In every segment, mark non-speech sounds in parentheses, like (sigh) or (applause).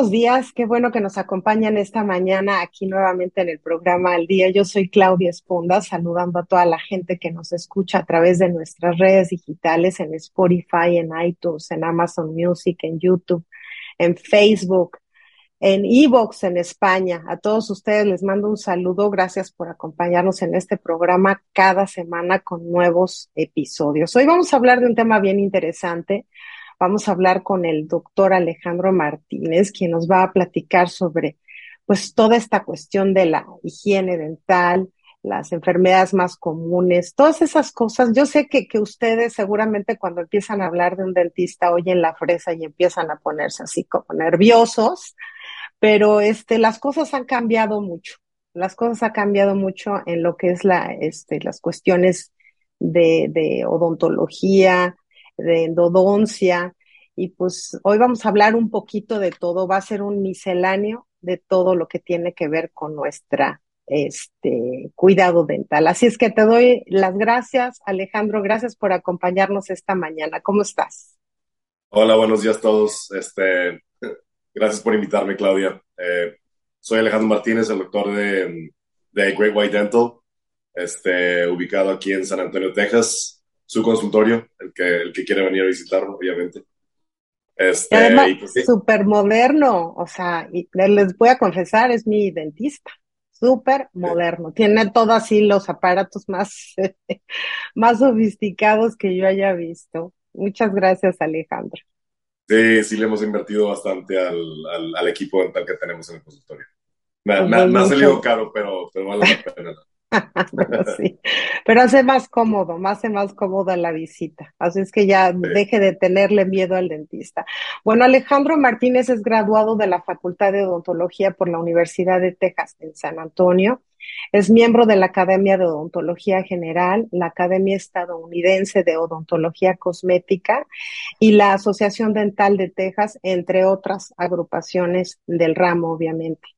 buenos días. Qué bueno que nos acompañan esta mañana aquí nuevamente en el programa Al Día. Yo soy Claudia Esponda, saludando a toda la gente que nos escucha a través de nuestras redes digitales en Spotify, en iTunes, en Amazon Music, en YouTube, en Facebook, en Evox en España. A todos ustedes les mando un saludo. Gracias por acompañarnos en este programa cada semana con nuevos episodios. Hoy vamos a hablar de un tema bien interesante Vamos a hablar con el doctor Alejandro Martínez, quien nos va a platicar sobre pues toda esta cuestión de la higiene dental, las enfermedades más comunes, todas esas cosas. Yo sé que, que ustedes seguramente cuando empiezan a hablar de un dentista oyen la fresa y empiezan a ponerse así como nerviosos, pero este, las cosas han cambiado mucho. Las cosas han cambiado mucho en lo que es la, este, las cuestiones de, de odontología, de endodoncia. Y pues hoy vamos a hablar un poquito de todo, va a ser un misceláneo de todo lo que tiene que ver con nuestra este cuidado dental. Así es que te doy las gracias, Alejandro, gracias por acompañarnos esta mañana. ¿Cómo estás? Hola, buenos días a todos. Este, gracias por invitarme, Claudia. Eh, soy Alejandro Martínez, el doctor de, de Great White Dental, este, ubicado aquí en San Antonio, Texas su consultorio, el que, el que quiere venir a visitarlo, obviamente. Este, además, pues súper moderno, o sea, y les voy a confesar, es mi dentista, súper moderno, tiene todos así los aparatos más, (laughs) más sofisticados que yo haya visto. Muchas gracias, Alejandro. Sí, sí le hemos invertido bastante al, al, equipo dental que tenemos en el consultorio. Me, pues ha salido caro, pero, pero vale la pena. (laughs) pero sí, pero hace más cómodo, más hace más cómoda la visita. Así es que ya deje de tenerle miedo al dentista. Bueno, Alejandro Martínez es graduado de la Facultad de Odontología por la Universidad de Texas en San Antonio. Es miembro de la Academia de Odontología General, la Academia Estadounidense de Odontología Cosmética y la Asociación Dental de Texas, entre otras agrupaciones del ramo, obviamente.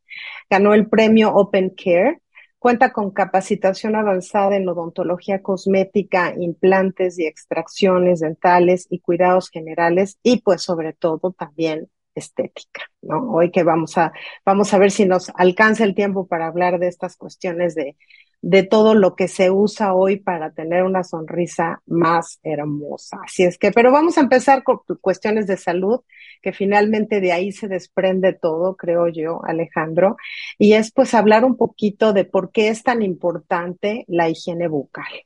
Ganó el premio Open Care Cuenta con capacitación avanzada en odontología cosmética, implantes y extracciones dentales y cuidados generales y pues sobre todo también estética. Hoy que vamos a, vamos a ver si nos alcanza el tiempo para hablar de estas cuestiones de, de todo lo que se usa hoy para tener una sonrisa más hermosa. Así es que, pero vamos a empezar con cuestiones de salud que finalmente de ahí se desprende todo, creo yo, Alejandro, y es pues hablar un poquito de por qué es tan importante la higiene bucal.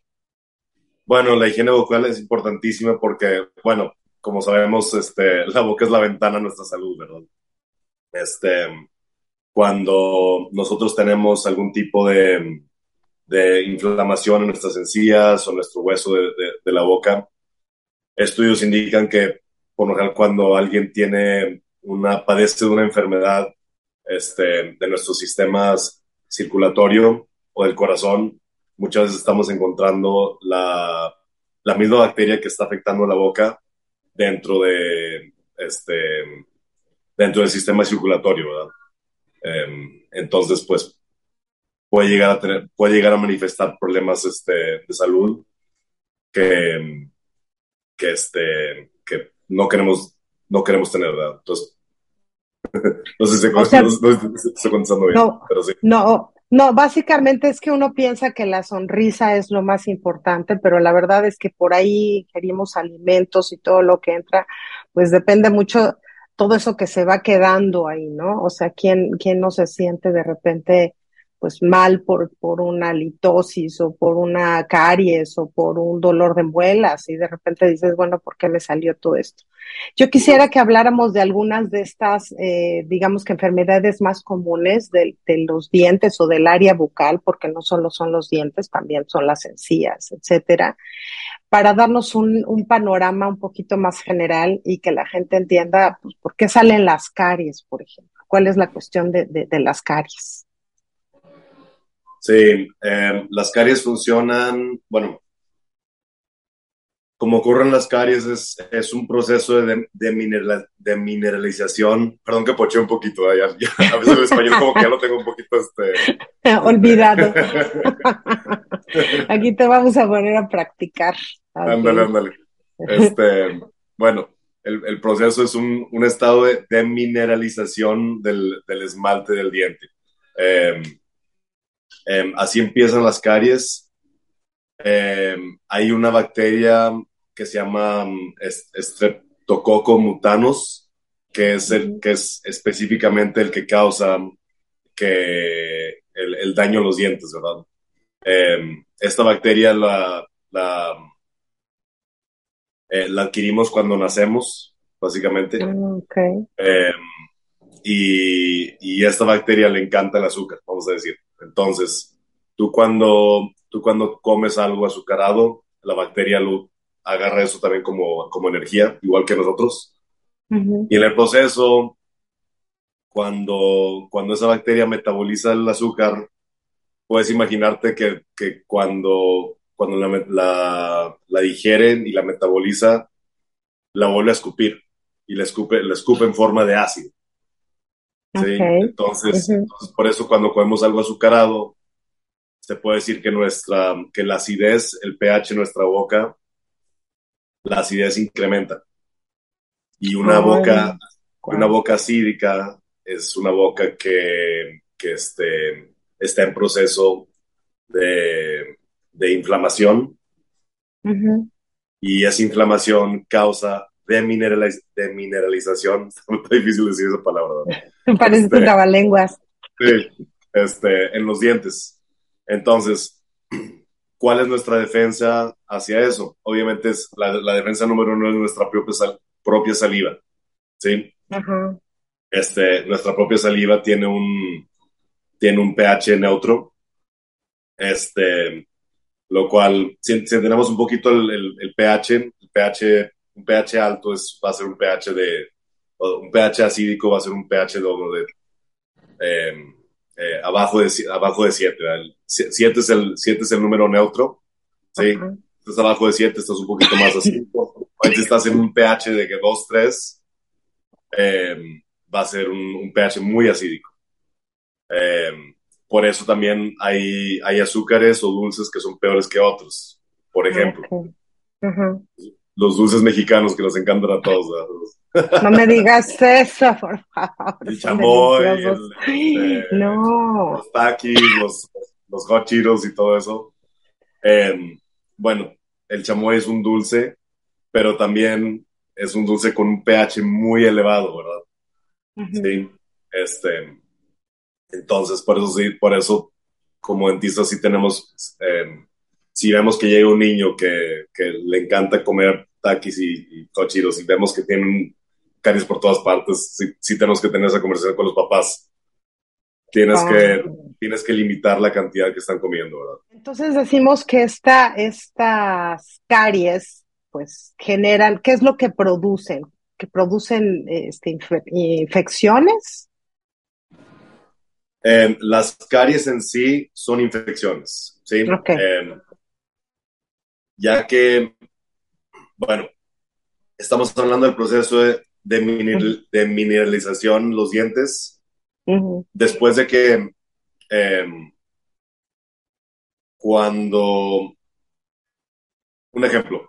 Bueno, la higiene bucal es importantísima porque, bueno, como sabemos, este, la boca es la ventana a nuestra salud, ¿verdad? Este, cuando nosotros tenemos algún tipo de, de inflamación en nuestras encías o nuestro hueso de, de la boca, estudios indican que por lo general cuando alguien tiene una, padece de una enfermedad este, de nuestros sistemas circulatorio o del corazón, muchas veces estamos encontrando la, la misma bacteria que está afectando la boca dentro de este dentro del sistema circulatorio, ¿verdad? Em, entonces, pues puede llegar a tener, puede llegar a manifestar problemas este, de salud que, que, este, que no queremos, no queremos tener, ¿verdad? Entonces, (laughs) no sé si estoy (laughs) contestando bien, no, pero sí. No, no, básicamente es que uno piensa que la sonrisa es lo más importante, pero la verdad es que por ahí querimos alimentos y todo lo que entra, pues depende mucho todo eso que se va quedando ahí, ¿no? O sea, ¿quién, quién no se siente de repente pues mal por, por una litosis o por una caries o por un dolor de muelas y de repente dices, bueno, ¿por qué me salió todo esto? Yo quisiera que habláramos de algunas de estas, eh, digamos que enfermedades más comunes de, de, los dientes o del área bucal, porque no solo son los dientes, también son las encías, etcétera, para darnos un, un panorama un poquito más general y que la gente entienda pues, por qué salen las caries, por ejemplo. ¿Cuál es la cuestión de, de, de las caries? Sí, eh, las caries funcionan, bueno, como ocurren las caries es, es un proceso de, de, de, mineralización, perdón que poché un poquito, a veces el español como que ya lo tengo un poquito este... (laughs) olvidado. (laughs) Aquí te vamos a poner a practicar. Ándale, ándale. Este, bueno, el, proceso es un, un estado de, de mineralización del, del, esmalte del diente. Eh, eh, así empiezan las caries. Eh, hay una bacteria que se llama um, Streptococcus mutanus, que es, el, que es específicamente el que causa que el, el daño a los dientes, ¿verdad? Eh, esta bacteria la, la eh, la adquirimos cuando nacemos, básicamente. Ah, okay. Y, y, esta bacteria le encanta el azúcar, vamos a decir. Entonces, tú cuando, tú cuando comes algo azucarado, la bacteria lo agarra eso también como, como energía, igual que nosotros. Uh -huh. Y en el proceso, cuando, cuando esa bacteria metaboliza el azúcar, puedes imaginarte que, que cuando cuando la, la, la, digieren y la metaboliza, la vuelve a escupir y la escupe, la escupe en forma de ácido. Entonces, uh -huh. entonces, por eso cuando comemos algo azucarado, se puede decir que, nuestra, que la acidez, el pH de nuestra boca, la acidez incrementa. Y una, oh, boca, wow. una boca acídica es una boca que, que este, está en proceso de de inflamación uh -huh. y esa inflamación causa demineraliz demineralización. (laughs) Está difícil decir esa palabra. ¿no? Parece este, trabalenguas. Sí, este, en los dientes. Entonces, (clears throat) ¿cuál es nuestra defensa hacia eso? Obviamente es la, la defensa número uno es nuestra propia, sal, propia saliva. ¿Sí? -huh. este, nuestra propia saliva tiene un, tiene un pH neutro. Este, lo cual, si, si tenemos un poquito el, el, el, pH, el pH, un pH alto es, va a ser un pH de, un pH acídico va a ser un pH doble de, eh, eh, abajo de abajo de 7. 7 es, el, 7 es el número neutro, ¿sí? Uh -huh. Estás abajo de 7, estás un poquito más si estás en un pH de 2, 3, eh, va a ser un, un pH muy acídico. Eh, por eso también hay, hay azúcares o dulces que son peores que otros. Por ejemplo, okay. uh -huh. Los dulces mexicanos que nos encantan a todos. ¿verdad? No me digas eso, por favor. El chamoy, el, este, no. los taquis, los, los hot y todo eso. Eh, bueno, el chamoy es un dulce, pero también es un dulce con un pH muy elevado, ¿verdad? Uh -huh. Sí. Este, entonces, por eso sí, por eso, como dentistas sí tenemos, eh, si vemos que llega un niño que, que le encanta comer taquis y, y cochiros y vemos que tienen caries por todas partes, sí, sí, tenemos que tener esa conversación con los papás. Tienes, que, tienes que limitar la cantidad que están comiendo, ¿verdad? Entonces decimos que esta, estas caries, pues generan, ¿qué es lo que producen? ¿Que producen este, inf infecciones? Eh, las caries en sí son infecciones, ¿sí? Okay. Eh, ya que, bueno, estamos hablando del proceso de, de, mineral, de mineralización los dientes. Uh -huh. Después de que eh, cuando, un ejemplo,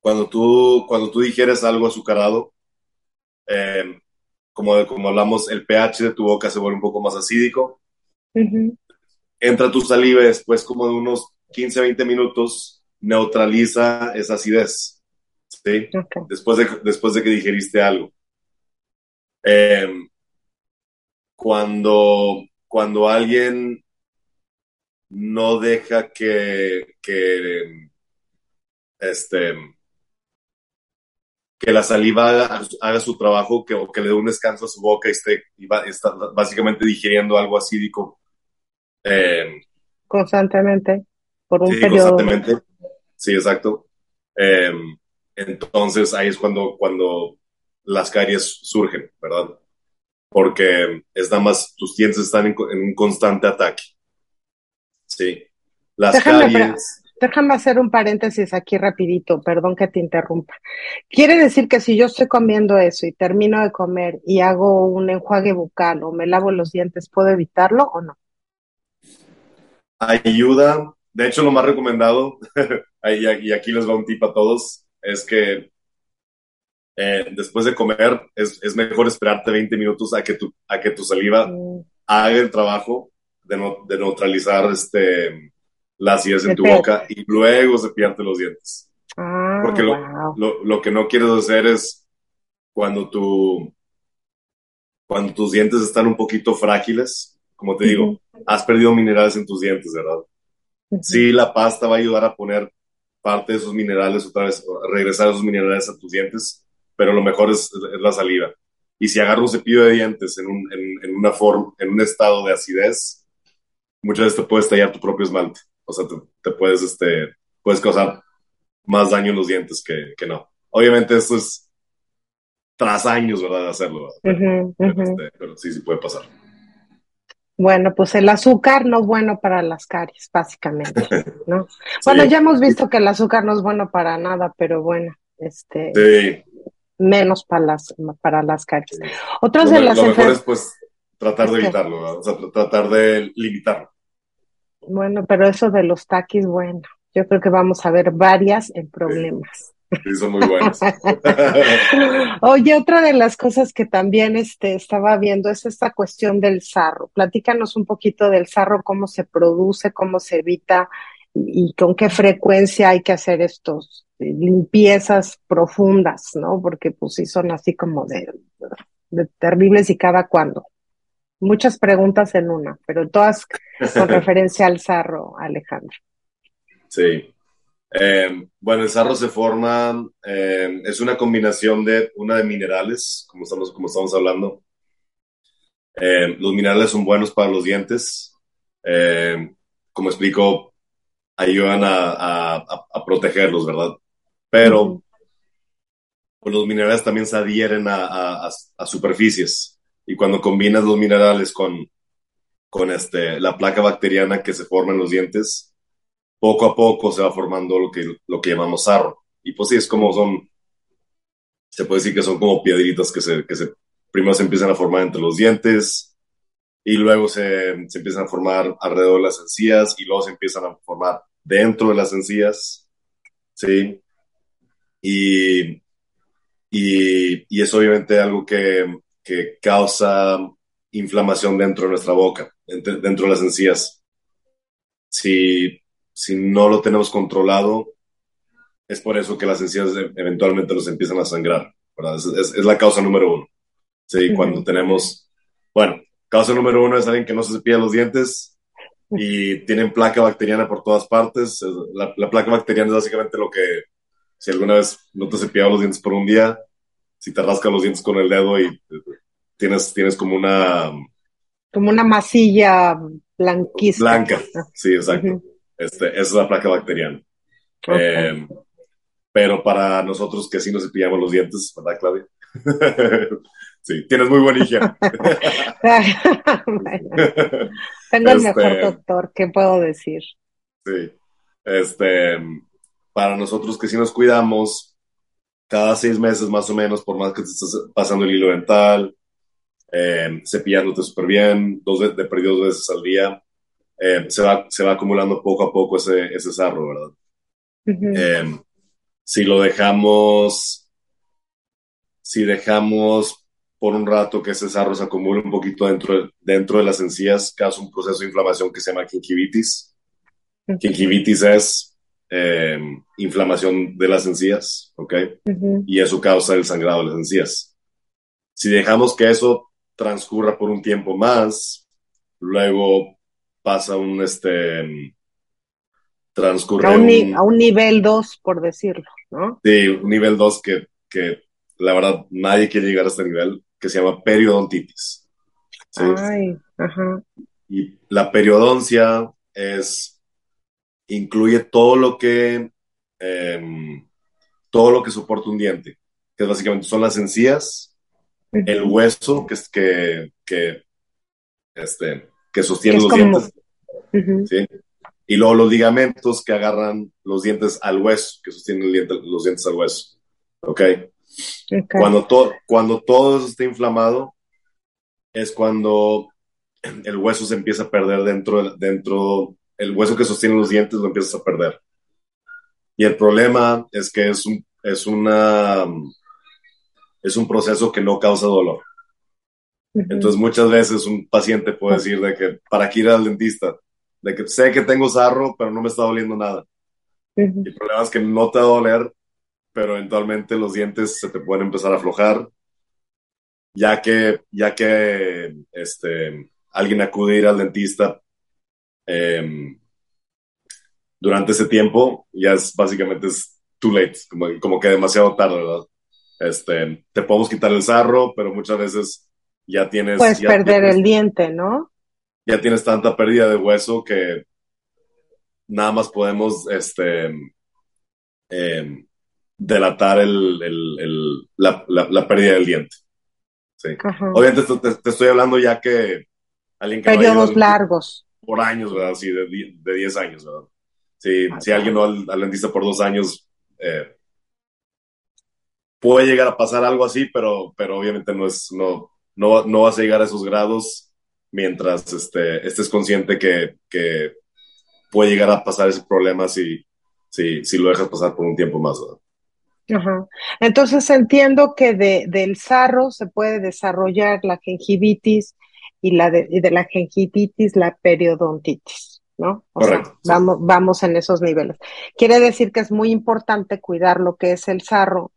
cuando tú, cuando tú digieres algo azucarado, eh, como, como hablamos, el pH de tu boca se vuelve un poco más acídico. Uh -huh. Entra tu saliva después como de unos 15, 20 minutos, neutraliza esa acidez. ¿sí? Okay. Después, de, después de que digeriste algo. Eh, cuando, cuando alguien no deja que, que este, que la saliva haga, haga su trabajo, que, o que le dé un descanso a su boca y esté y va, está básicamente digiriendo algo acídico. Eh, constantemente, por un sí, periodo. Constantemente, sí, exacto. Eh, entonces ahí es cuando, cuando las caries surgen, ¿verdad? Porque es nada más, tus dientes están en, en un constante ataque. Sí. Las Déjame caries... Déjame hacer un paréntesis aquí rapidito, perdón que te interrumpa. Quiere decir que si yo estoy comiendo eso y termino de comer y hago un enjuague bucal o me lavo los dientes, ¿puedo evitarlo o no? Ayuda. De hecho, lo más recomendado, (laughs) y aquí les va un tip a todos, es que eh, después de comer es, es, mejor esperarte 20 minutos a que tu, a que tu saliva mm. haga el trabajo de, no, de neutralizar este, la acidez en tu boca y luego se pierde los dientes. Ah, Porque lo, lo, lo, que no quieres hacer es cuando, tu, cuando tus dientes están un poquito frágiles, como te digo, has perdido minerales en tus dientes, ¿verdad? Sí, la pasta va a ayudar a poner parte de esos minerales otra vez, regresar esos minerales a tus dientes, pero lo mejor es, la saliva. Y si agarro un cepillo de dientes en, un, en, una forma, en un estado de acidez, muchas veces te puedes tallar tu propio esmalte. O sea, te, puedes, este, puedes causar más daño en los dientes que, que, no. Obviamente esto es tras años, ¿verdad? De hacerlo. Este, pero, sí, sí puede pasar. Bueno, pues el azúcar no es bueno para las caries, básicamente, (laughs) ¿no? Bueno, ya hemos visto que el azúcar no es bueno para nada, pero bueno, este... Sí menos para las, para las caries. Otras de las lo mejor es pues tratar de evitarlo, o sea, tratar de limitarlo. Bueno, pero eso de los taquis, bueno, yo creo que vamos a ver varias en problemas. Sí, son muy buenos. (laughs) Oye, otra de las cosas que también este, estaba viendo es esta cuestión del sarro. Platícanos un poquito del sarro, cómo se produce, cómo se evita y con qué frecuencia hay que hacer estos limpiezas profundas, ¿no? Porque pues sí son así como de, terribles y cada cuando. Muchas preguntas en una, pero todas con (laughs) referencia al sarro, Alejandro. Sí. Eh, bueno, el sarro se forma, eh, es una combinación de una de minerales, como estamos, como estamos hablando. Eh, los minerales son buenos para los dientes. como explico, ayudan a, a, protegerlos, ¿verdad? Pero pues, los minerales también se adhieren a, superficies y cuando combinas los minerales con, con este, la placa bacteriana que se forma en los dientes, poco a poco se va formando lo que, lo que llamamos sarro. Y pues sí, es como son, se puede decir que son como piedritas que se, que se primero se empiezan a formar entre los dientes y luego se, se empiezan a formar alrededor de las encías y luego se empiezan a formar dentro de las encías, ¿sí? Y, y, y es obviamente algo que, que, causa inflamación dentro de nuestra boca, dentro de las encías. Si, si no lo tenemos controlado, es por eso que las encías e, eventualmente nos empiezan a sangrar. Es, es, la causa número uno. Sí, cuando tenemos, bueno, causa número uno es alguien que no se cepilla los dientes y tienen placa bacteriana por todas partes. La, la, placa bacteriana es básicamente lo que, si alguna vez no te has cepillado los dientes por un día, si te rascas los dientes con el dedo y tienes, tienes como una... Como una masilla blanquísima. Blanca, sí, exacto. Este, esa es la placa bacteriana. Eh, pero para nosotros que sí nos cepillamos los dientes, ¿verdad, Claudia? (laughs) Sí, tienes muy buena higiene. (laughs) tengo el mejor este, doctor, ¿qué puedo decir? Sí. Este, para nosotros que sí nos cuidamos, cada seis meses más o menos, por más que te estés pasando el hilo dental, eh, cepillándote súper bien, dos de, de dos veces al día, eh, se, va, se va acumulando poco a poco ese, ese sarro, ¿verdad? Eh, si lo dejamos, si dejamos por un rato que ese sarro se acumule un poquito dentro de, dentro de las encías, causa un proceso de inflamación que se llama gingivitis. Gingivitis es eh, inflamación de las encías, ¿ok? Y eso causa el sangrado de las encías. Si dejamos que eso transcurra por un tiempo más, luego pasa un, este, transcurre a un, a un nivel 2, por decirlo, ¿no? Sí, un nivel 2 que, que la verdad nadie quiere llegar a este nivel que se llama periodontitis. Ay, ajá. Y la periodoncia es, incluye todo lo que, em, todo lo que soporta un diente, que básicamente son las encías, el hueso que, que, que, este, que sostiene los dientes, ¿sí? y luego los ligamentos que agarran los dientes al hueso, que sostienen los dientes al hueso. ¿Ok? Cuando, todo cuando todo eso está inflamado, es cuando el hueso se empieza a perder dentro, dentro, el hueso que sostiene los dientes lo empiezas a perder. Y el problema es que es, un, es una, es un proceso que no causa dolor. Entonces muchas veces un paciente puede decir de que para qué ir al dentista, de que sé que tengo sarro, pero no me está doliendo nada. El problema es que no te va a doler, pero eventualmente los dientes se te pueden empezar a aflojar, ya que, ya que este, alguien acude a ir al dentista em, durante ese tiempo, ya es básicamente es too late, como, como que demasiado tarde, ¿verdad? Este, te podemos quitar el sarro, pero muchas veces ya tienes... Puedes perder el diente, ¿no? Ya tienes tanta pérdida de hueso que nada más podemos este, em, delatar el, el, la, la, pérdida del diente. Sí. Obviamente te, estoy hablando ya que alguien que... Periodos largos. Por años, ¿verdad? Sí, de, de 10 años, ¿verdad? Sí, si alguien no al, al, dentista por dos años, eh, puede llegar a pasar algo así, pero, pero obviamente no es, no, no, no vas a llegar a esos grados mientras este, estés consciente que, que puede llegar a pasar ese problema si, si, si lo dejas pasar por un tiempo más. Ajá. Entonces entiendo que de, del sarro se puede desarrollar la gingivitis y, la de, y de la gingivitis la periodontitis, ¿no? Correcto. vamos, vamos en esos niveles. Quiere decir que es muy importante cuidar lo que es el sarro.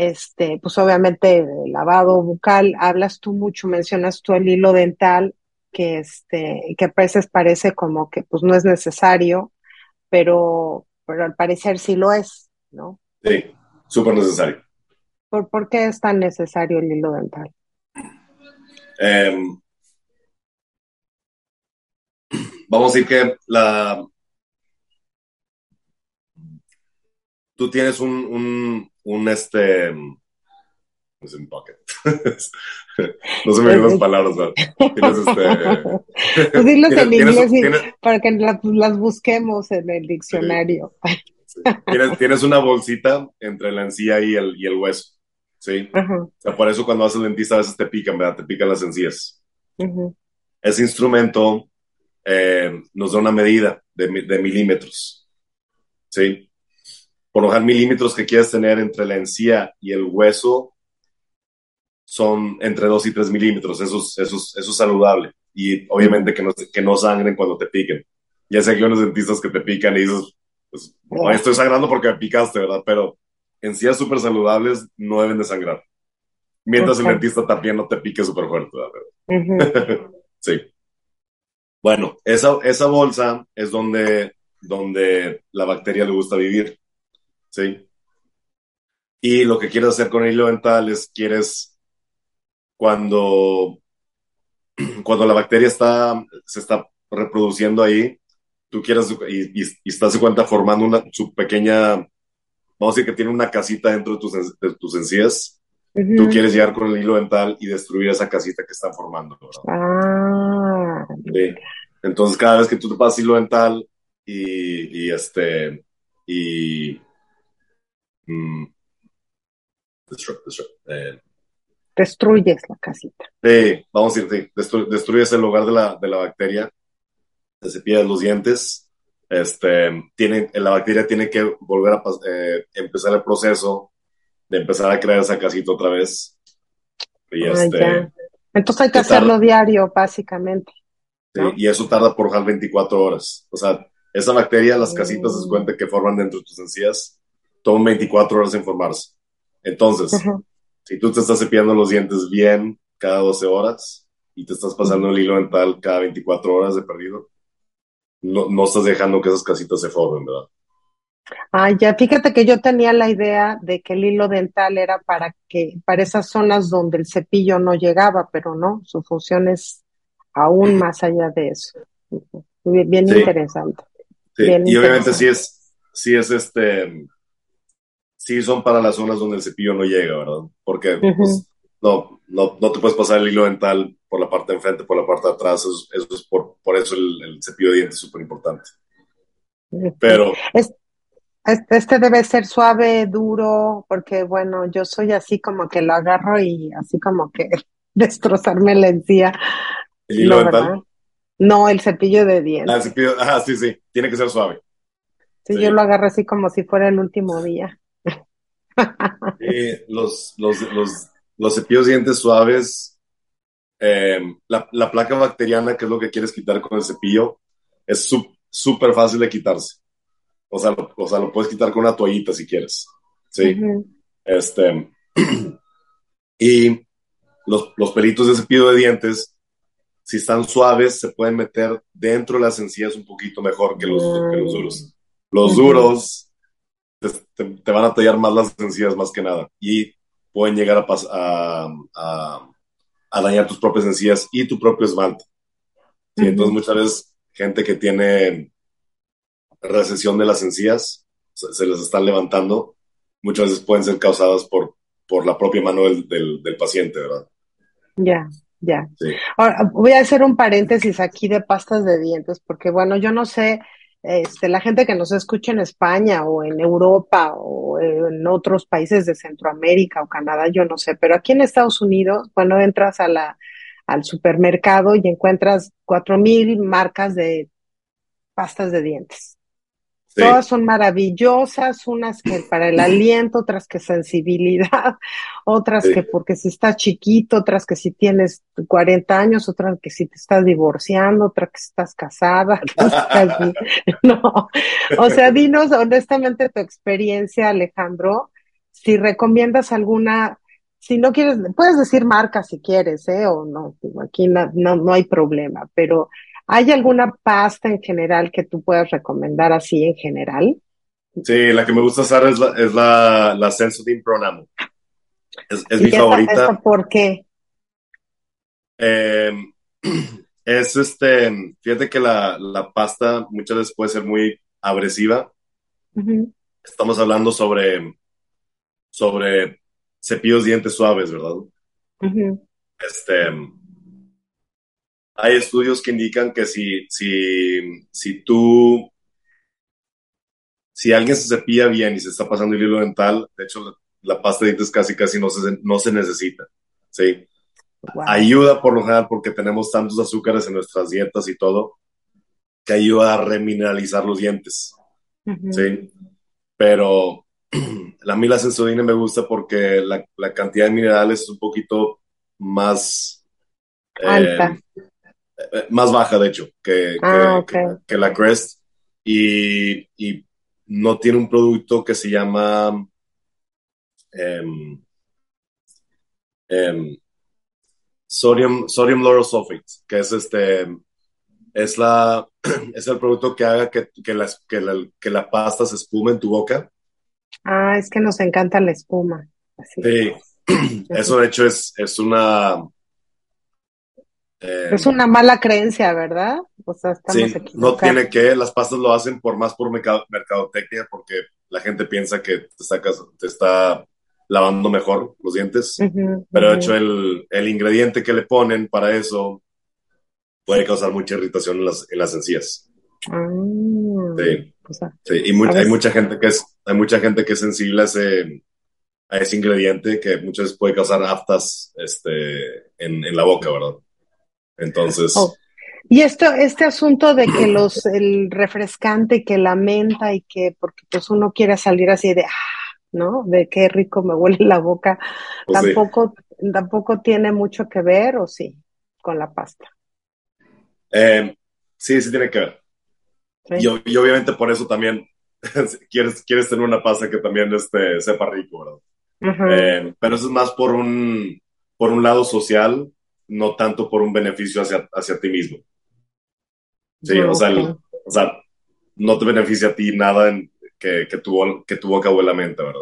Este, pues obviamente el lavado bucal, hablas tú mucho, mencionas tú el hilo dental, que este, que a veces parece como que pues no es necesario, pero, pero al parecer sí lo es, ¿no? Sí, súper necesario. ¿Por, ¿Por, qué es tan necesario el hilo dental? Em, vamos a decir que la tú tienes un, un, un este es un pocket. (laughs) no se me vienen las palabras, ¿verdad? Tienes este. (laughs) Pues dilos en inglés para que las busquemos en el diccionario. Tienes, tienes, una bolsita entre la encía y el, y el hueso. ¿Sí? O sea, por eso cuando vas al dentista a veces te pican, ¿verdad? Te pican las encías. Ese instrumento eh, nos da una medida de, de milímetros. ¿Sí? Por lo general, milímetros que quieres tener entre la encía y el hueso son entre 2 y 3 milímetros, eso es, eso, eso es saludable. Y obviamente que no, que no sangren cuando te piquen. Ya sé que hay unos dentistas que te pican y dices, pues, estoy sangrando porque me picaste, ¿verdad? Pero en sí súper saludables no deben de sangrar. Mientras el dentista también no te pique súper fuerte, ¿verdad? (laughs) sí. Bueno, esa, esa bolsa es donde, donde la bacteria le gusta vivir. ¿Sí? Y lo que quieres hacer con el hilo dental es quieres cuando, (clears throat) cuando la bacteria está, se está reproduciendo ahí, tú quieres y, y, estás de cuenta formando una, su pequeña, vamos a decir que tiene una casita dentro de tus, de tus encías, tú quieres llegar con el hilo dental y destruir esa casita que están formando. Ah. Entonces, cada vez que tú te pasas hilo dental y, y este, y... Mm, eh, destruyes la casita. Sí, vamos a decir, sí, destruyes el lugar de la, de la bacteria, te cepillas los dientes, este, tiene, la bacteria tiene que volver a eh, empezar el proceso de empezar a crear esa casita otra vez. Y este, Entonces hay que hacerlo diario, básicamente. Sí, y eso tarda por 24 horas. O sea, esa bacteria, las casitas, se mm. cuenta que forman dentro de tus encías, toman 24 horas en formarse. Entonces, si tú te estás cepillando los dientes bien cada 12 horas y te estás pasando el hilo dental cada 24 horas de perdido, no, no estás dejando que esas casitas se formen, ¿verdad? Ah, ya, fíjate que yo tenía la idea de que el hilo dental era para que, para esas zonas donde el cepillo no llegaba, pero no, su función es aún más allá de eso. Bien, interesante. Sí. y obviamente sí es, sí es este, sí son para las zonas donde el cepillo no llega, ¿verdad? Porque pues, no, no, no, te puedes pasar el hilo dental por la parte de enfrente, por la parte de atrás, eso, es por, por eso el, cepillo de dientes es súper importante. Pero... este debe ser suave, duro, porque bueno, yo soy así como que lo agarro y así como que (laughs) destrozarme la encía. ¿El hilo dental? No, el cepillo de dientes. Ah, el cepillo, ah, sí, sí, tiene que ser suave. sí, yo lo agarro así como si fuera el último día. Los, los, los, los cepillos de dientes suaves, eh, la, la, placa bacteriana, que es lo que quieres quitar con el cepillo, es súper fácil de quitarse. O sea, lo, o sea, lo puedes quitar con una toallita si quieres. Sí. Este. (clears throat) y los, los pelitos de cepillo de dientes, si están suaves, se pueden meter dentro de las encías un poquito mejor que los, que los duros. Los duros te, te, van a tallar más las encías más que nada. Y pueden llegar a, a, a, a dañar tus propias encías y tu propio esmalte. ¿sí? Entonces, muchas veces, gente que tiene recesión de las encías, se, se, les están levantando, muchas veces pueden ser causadas por, por la propia mano del, del, del paciente, ¿verdad? Ya, ya. Sí. Ahora, voy a hacer un paréntesis aquí de pastas de dientes, porque bueno, yo no sé, este, la gente que nos escucha en España o en Europa o en otros países de Centroamérica o Canadá, yo no sé, pero aquí en Estados Unidos, cuando entras a la, al supermercado y encuentras cuatro mil marcas de pastas de dientes. Sí. Todas son maravillosas, unas que para el (clears throat) aliento, otras que sensibilidad, otras sí. que porque si estás chiquito, otras que si tienes 40 años, otras que si te estás divorciando, otra que si estás casada. (laughs) (laughs) no, o sea, dinos honestamente tu experiencia, Alejandro, si recomiendas alguna, si no quieres, puedes decir marca si quieres, ¿eh? O no, aquí no, no, no hay problema, pero ¿Hay alguna pasta en general que tú puedas recomendar así en general? Sí, la que me gusta usar es la, es la, la Sensodyne Pronamo. Es, es mi favorita. ¿esa ¿Por qué? Eh, (clears throat) es este, fíjate que la, la, pasta muchas veces puede ser muy agresiva. Uh -huh. Estamos hablando sobre, sobre cepillos de dientes suaves, ¿verdad? Uh -huh. Este, hay estudios que indican que si, si, si tú, si alguien se cepilla bien y se está pasando el hilo dental, de hecho, la, la pasta de dientes casi casi no se, no se necesita, ¿sí? Wow. Ayuda por lo general porque tenemos tantos azúcares en nuestras dietas y todo, que ayuda a remineralizar los dientes, uh -huh. ¿sí? Pero (clears throat) la mila sensodina me gusta porque la, la, cantidad de minerales es un poquito más... Alta. Eh, más baja, de hecho, que, ah, que, okay. que, que, la Crest. Y, y, no tiene un producto que se llama um, um, sodium, sodium lauryl sulfate, que es este es la (clears throat) es el producto que haga que, que, la, que, la, que la pasta se espume en tu boca. Ah, es que nos encanta la espuma. Así. Sí, (clears throat) eso de hecho es, es una eh, es una mala creencia, ¿verdad? O sea, estamos sí, no tiene que, las pastas lo hacen por más por mercado, mercadotecnia, porque la gente piensa que te, sacas, te está lavando mejor los dientes, uh -huh, pero de hecho el, el, ingrediente que le ponen para eso puede causar mucha irritación en las, en las encías. Uh, sí. O sea, sí. y mu hay mucha gente que es, hay mucha gente que es sensible a ese, a ese ingrediente que muchas veces puede causar aftas este, en, en la boca, ¿verdad? Entonces. Oh. Y esto, este asunto de que los, el refrescante, que la menta y que, porque pues uno quiere salir así de, ah, ¿no? De qué rico me huele la boca, pues tampoco, sí. tampoco tiene mucho que ver, ¿o sí? Con la pasta. Eh, sí, sí tiene que ver. ¿Sí? Y, y, obviamente por eso también (laughs) quieres, quieres tener una pasta que también este, sepa rico, ¿verdad? Uh -huh. eh, pero eso es más por un, por un lado social no tanto por un beneficio hacia, hacia ti mismo. Sí, o, sea, el, o, sea, no te beneficia a ti nada en, que, que, tu, que tu boca huele a menta, ¿verdad?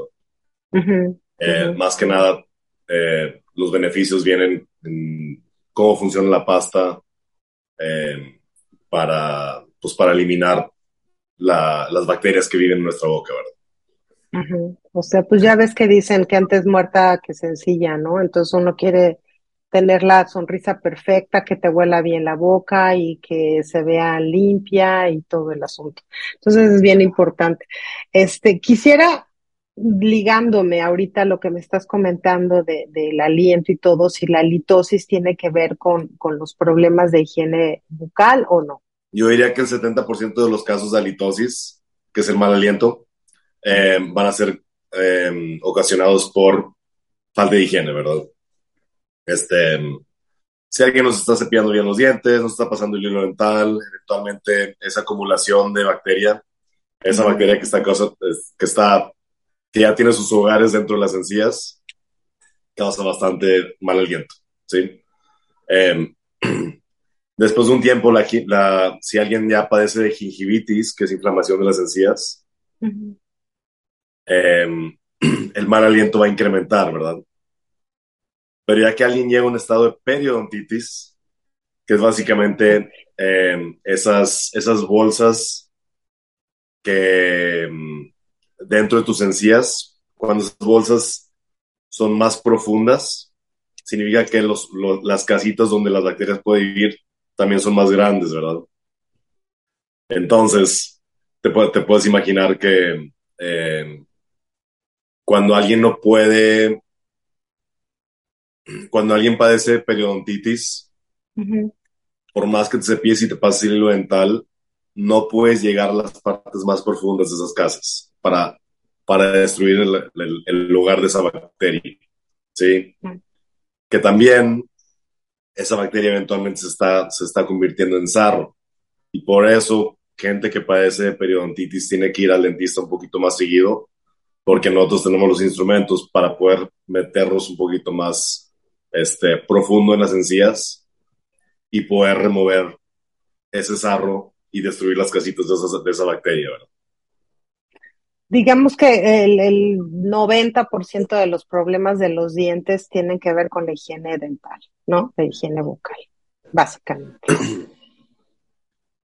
Uh -huh. Eh, uh -huh. Más que nada, eh, los beneficios vienen en cómo funciona la pasta eh, para, pues, para eliminar la, las bacterias que viven en nuestra boca, ¿verdad? Uh -huh. O sea, pues ya ves que dicen que antes muerta que sencilla, ¿no? Entonces uno quiere tener la sonrisa perfecta, que te huela bien la boca y que se vea limpia y todo el asunto. Entonces es bien importante. Este, quisiera, ligándome ahorita a lo que me estás comentando del de, aliento y todo, si la litosis tiene que ver con, con los problemas de higiene bucal o no. Yo diría que el 70% de los casos de halitosis, que es el mal aliento, eh, van a ser eh, ocasionados por falta de higiene, ¿verdad? Este, si alguien nos está cepillando bien los dientes, nos está pasando el hilo dental, eventualmente esa acumulación de bacteria, esa bacteria que está, que está, que ya tiene sus hogares dentro de las encías, causa bastante mal aliento, ¿sí? Em, (clears throat) después de un tiempo, la, si alguien ya padece de gingivitis, que es inflamación de las encías, em, (clears throat) el mal aliento va a incrementar, ¿verdad? Pero ya que alguien llega a un estado de periodontitis, que es básicamente em, esas, esas bolsas que dentro de tus encías, cuando esas bolsas son más profundas, significa que los, las casitas donde las bacterias pueden vivir también son más grandes, ¿verdad? Entonces, te, te puedes imaginar que eh, cuando alguien no puede, cuando alguien padece periodontitis, por más que te cepilles y te pases el hilo dental, no puedes llegar a las partes más profundas de esas casas para, para destruir el, lugar de esa bacteria. ¿Sí? que también esa bacteria eventualmente se está, se está convirtiendo en sarro. Y por eso, gente que padece de periodontitis tiene que ir al dentista un poquito más seguido, porque nosotros tenemos los instrumentos para poder meternos un poquito más este, profundo en las encías y poder remover ese sarro y destruir las casitas de esa, de esa bacteria, ¿verdad? digamos que el, el 90% de los problemas de los dientes tienen que ver con la higiene dental, ¿no? La higiene bucal, básicamente. (clears throat)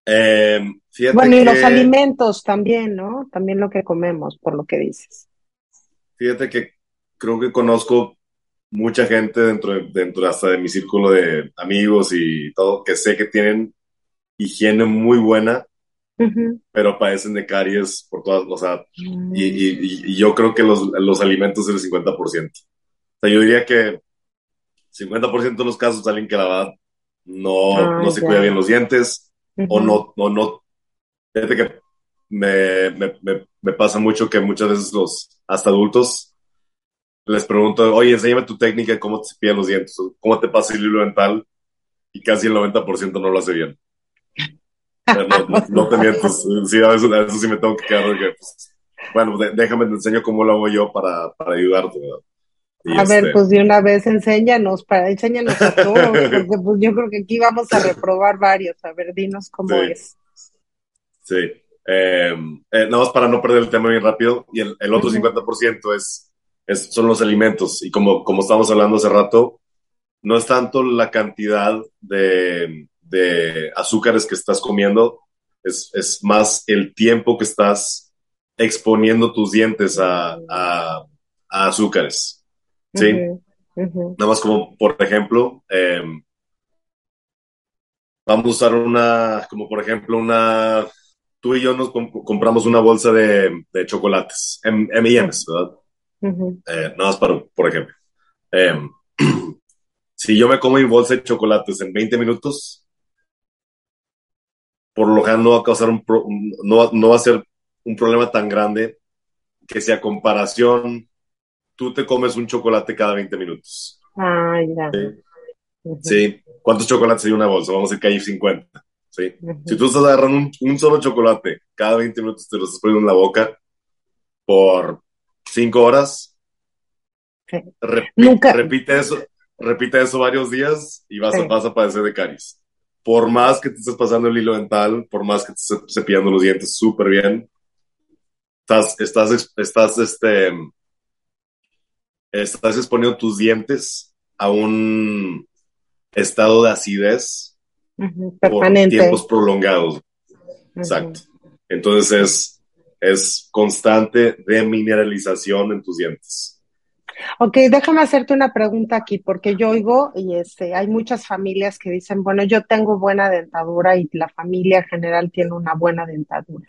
Em, bueno, y los alimentos también, ¿no? También lo que comemos, por lo que dices. Fíjate que creo que conozco mucha gente dentro de, dentro hasta de mi círculo de amigos y todo, que sé que tienen higiene muy buena, pero padecen de caries por todas, o sea, mm. y, yo creo que los, los alimentos es el 50%. O sea, yo diría que 50% de los casos alguien que la verdad no, ah, no se cuida bien los dientes o no, no, no. Fíjate que me, me, me, pasa mucho que muchas veces los, hasta adultos, les pregunto, oye, enséñame tu técnica cómo te cepillan los dientes, cómo te pasa el hilo dental, y casi el 90% no lo hace bien. No, no, te miento, sí, a veces, a sí me tengo que quedar pues, bueno, déjame te enseño cómo lo hago yo para, para ayudarte. a ver, este pues de una vez enséñanos, para, enséñanos a todos, (laughs) porque pues yo creo que aquí vamos a reprobar varios. A ver, dinos cómo es. Sí, eh, eh, nada más para no perder el tema bien rápido, y el, el otro 50% es, es, son los alimentos, y como, como estábamos hablando hace rato, no es tanto la cantidad de, de azúcares que estás comiendo, es, es, más el tiempo que estás exponiendo tus dientes a, a, azúcares. ¿Sí? Nada más como, por ejemplo, em, vamos a usar una, como por ejemplo, una, tú y yo nos compramos una bolsa de, de chocolates, M&M's, ¿verdad? Eh, nada más para, por ejemplo. Em, (clears throat) si yo me como mi bolsa de chocolates en 20 minutos, por lo general no va a causar un no, no va a ser un problema tan grande que si a comparación tú te comes un chocolate cada 20 minutos. Ah, ya. ¿Sí? ¿Cuántos chocolates hay una bolsa? Vamos a decir que hay 50. ¿sí? Si tú estás agarrando un, solo chocolate, cada 20 minutos te lo estás poniendo en la boca por 5 horas, repite, eso, repite eso varios días y vas, a, vas a padecer de caries. Por más que te estés pasando el hilo dental, por más que te estés cepillando los dientes súper bien, estás, estás, estás, este, estás exponiendo tus dientes a un estado de acidez por tiempos prolongados. Exacto. Entonces es, es constante demineralización en tus dientes. Ok, déjame hacerte una pregunta aquí, porque yo oigo y este, hay muchas familias que dicen, bueno, yo tengo buena dentadura y la familia general tiene una buena dentadura.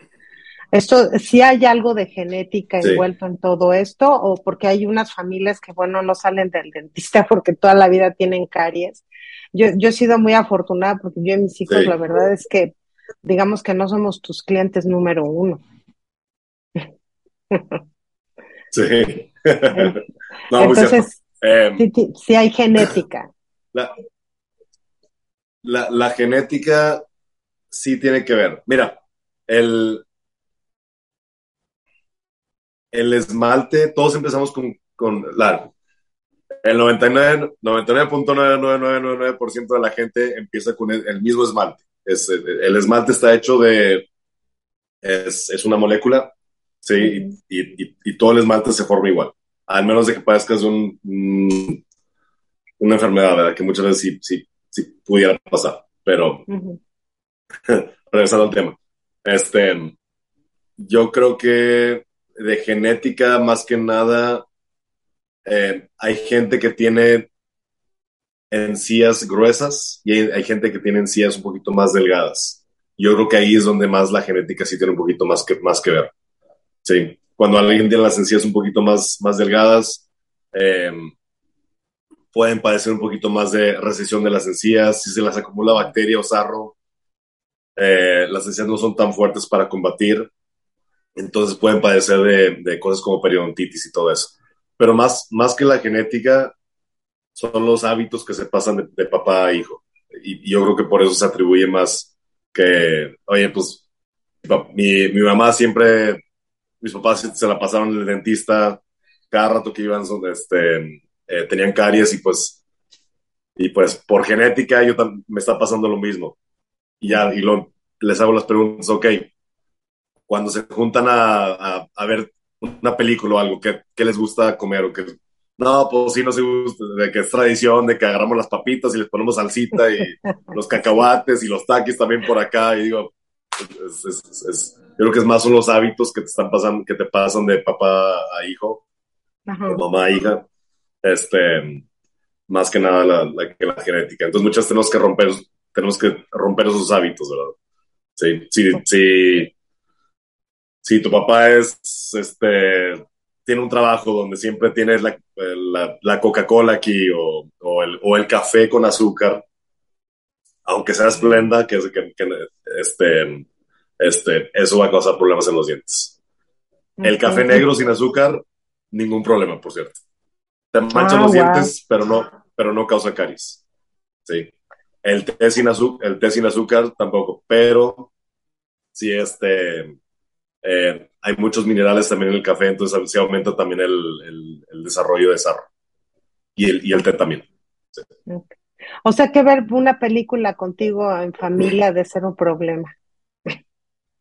Esto, si hay algo de genética envuelto en todo esto, o porque hay unas familias que, bueno, no salen del dentista (laughs) porque toda la vida tienen caries. Yo, yo he sido muy afortunada porque yo y mis hijos, la verdad es que, digamos que no somos tus clientes número uno. Sí. (laughs) Entonces, eh, sí, hay genética. la, la, la genética sí tiene que ver. Mira, el, el esmalte, todos empezamos con, con la, el 99.99999% de la gente empieza con el, mismo esmalte. Es, el, esmalte está hecho de, es, es una molécula, sí, y, y, y, todo el esmalte se forma igual, al menos de que parezcas un, una enfermedad, ¿verdad? Que muchas veces sí, sí, sí pudiera pasar, pero (laughs) regresando al tema. Este, yo creo que de genética, más que nada, eh, hay gente que tiene encías gruesas y hay, gente que tiene encías un poquito más delgadas. Yo creo que ahí es donde más la genética sí tiene un poquito más que, más que ver. Sí, cuando alguien tiene las encías un poquito más, más delgadas, eh, pueden padecer un poquito más de recesión de las encías, si se las acumula bacteria o sarro, eh, las encías no son tan fuertes para combatir, entonces pueden padecer de, cosas como periodontitis y todo eso. Pero más, más que la genética, son los hábitos que se pasan de, papá a hijo. Y, yo creo que por eso se atribuye más que, oye, pues mi, mi mamá siempre, mis papás se la pasaron en el dentista cada rato que iban, este, eh, tenían caries y pues, y pues por genética yo me está pasando lo mismo. Y ya, y lo, les hago las preguntas, ok, cuando se juntan a, a, ver una película o algo, ¿qué, ¿qué, les gusta comer? O que, no, pues sí, no se gusta, de que es tradición, de que agarramos las papitas y les ponemos salsita y (laughs) los cacahuates y los taquis también por acá. Y digo, es, es, es, yo creo que es más son los hábitos que te están pasando, que te pasan de papá a hijo, de mamá a hija, este, más que nada la, la, que la genética. Entonces muchas tenemos que romper, tenemos que romper esos hábitos, ¿verdad? Sí, sí, sí si tu papá es, este, tiene un trabajo donde siempre tienes la, la, Coca-Cola aquí o, o, el, o, el, café con azúcar, aunque sea esplenda, que, que, que, este, este, eso va a causar problemas en los dientes. El café negro sin azúcar, ningún problema, por cierto. Te mancha ah, los dientes, pero no, pero no causa caries. Sí. El té sin azúcar, el té sin azúcar tampoco, pero si este, eh, hay muchos minerales también en el café, entonces se aumenta también el, el, desarrollo de sarro. Y el, y el té también. O sea que ver una película contigo en familia de ser un problema.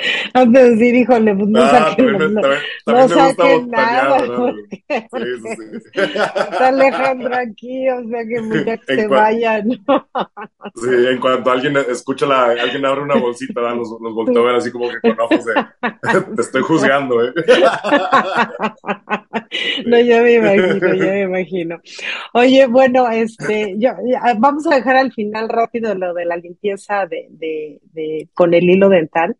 (laughs) Antes de decir, híjole, pues no ah, saquen, no, no saquen nada. Está Alejandro aquí, o sea que (laughs) mucha que se vayan. sí, en cuanto alguien escucha, la, alguien abre una bolsita, los, los volteo a ver así como que con ojos de, (laughs) te estoy juzgando, ¿eh? no, yo me imagino, yo me imagino. Oye, bueno, este, yo, vamos a dejar al final rápido lo de la limpieza de, de, de con el hilo dental,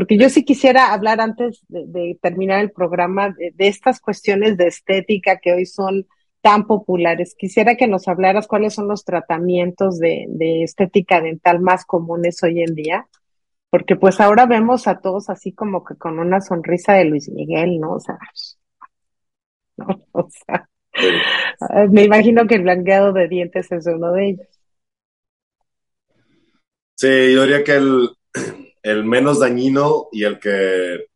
porque yo sí quisiera hablar antes de, terminar el programa de, estas cuestiones de estética que hoy son tan populares. Quisiera que nos hablaras cuáles son los tratamientos de, estética dental más comunes hoy en día, porque pues ahora vemos a todos así como que con una sonrisa de Luis Miguel, ¿no? O sea, (laughs) o sea me imagino que el blanqueado de dientes es uno de ellos. Sí, yo diría que el, el menos dañino y el que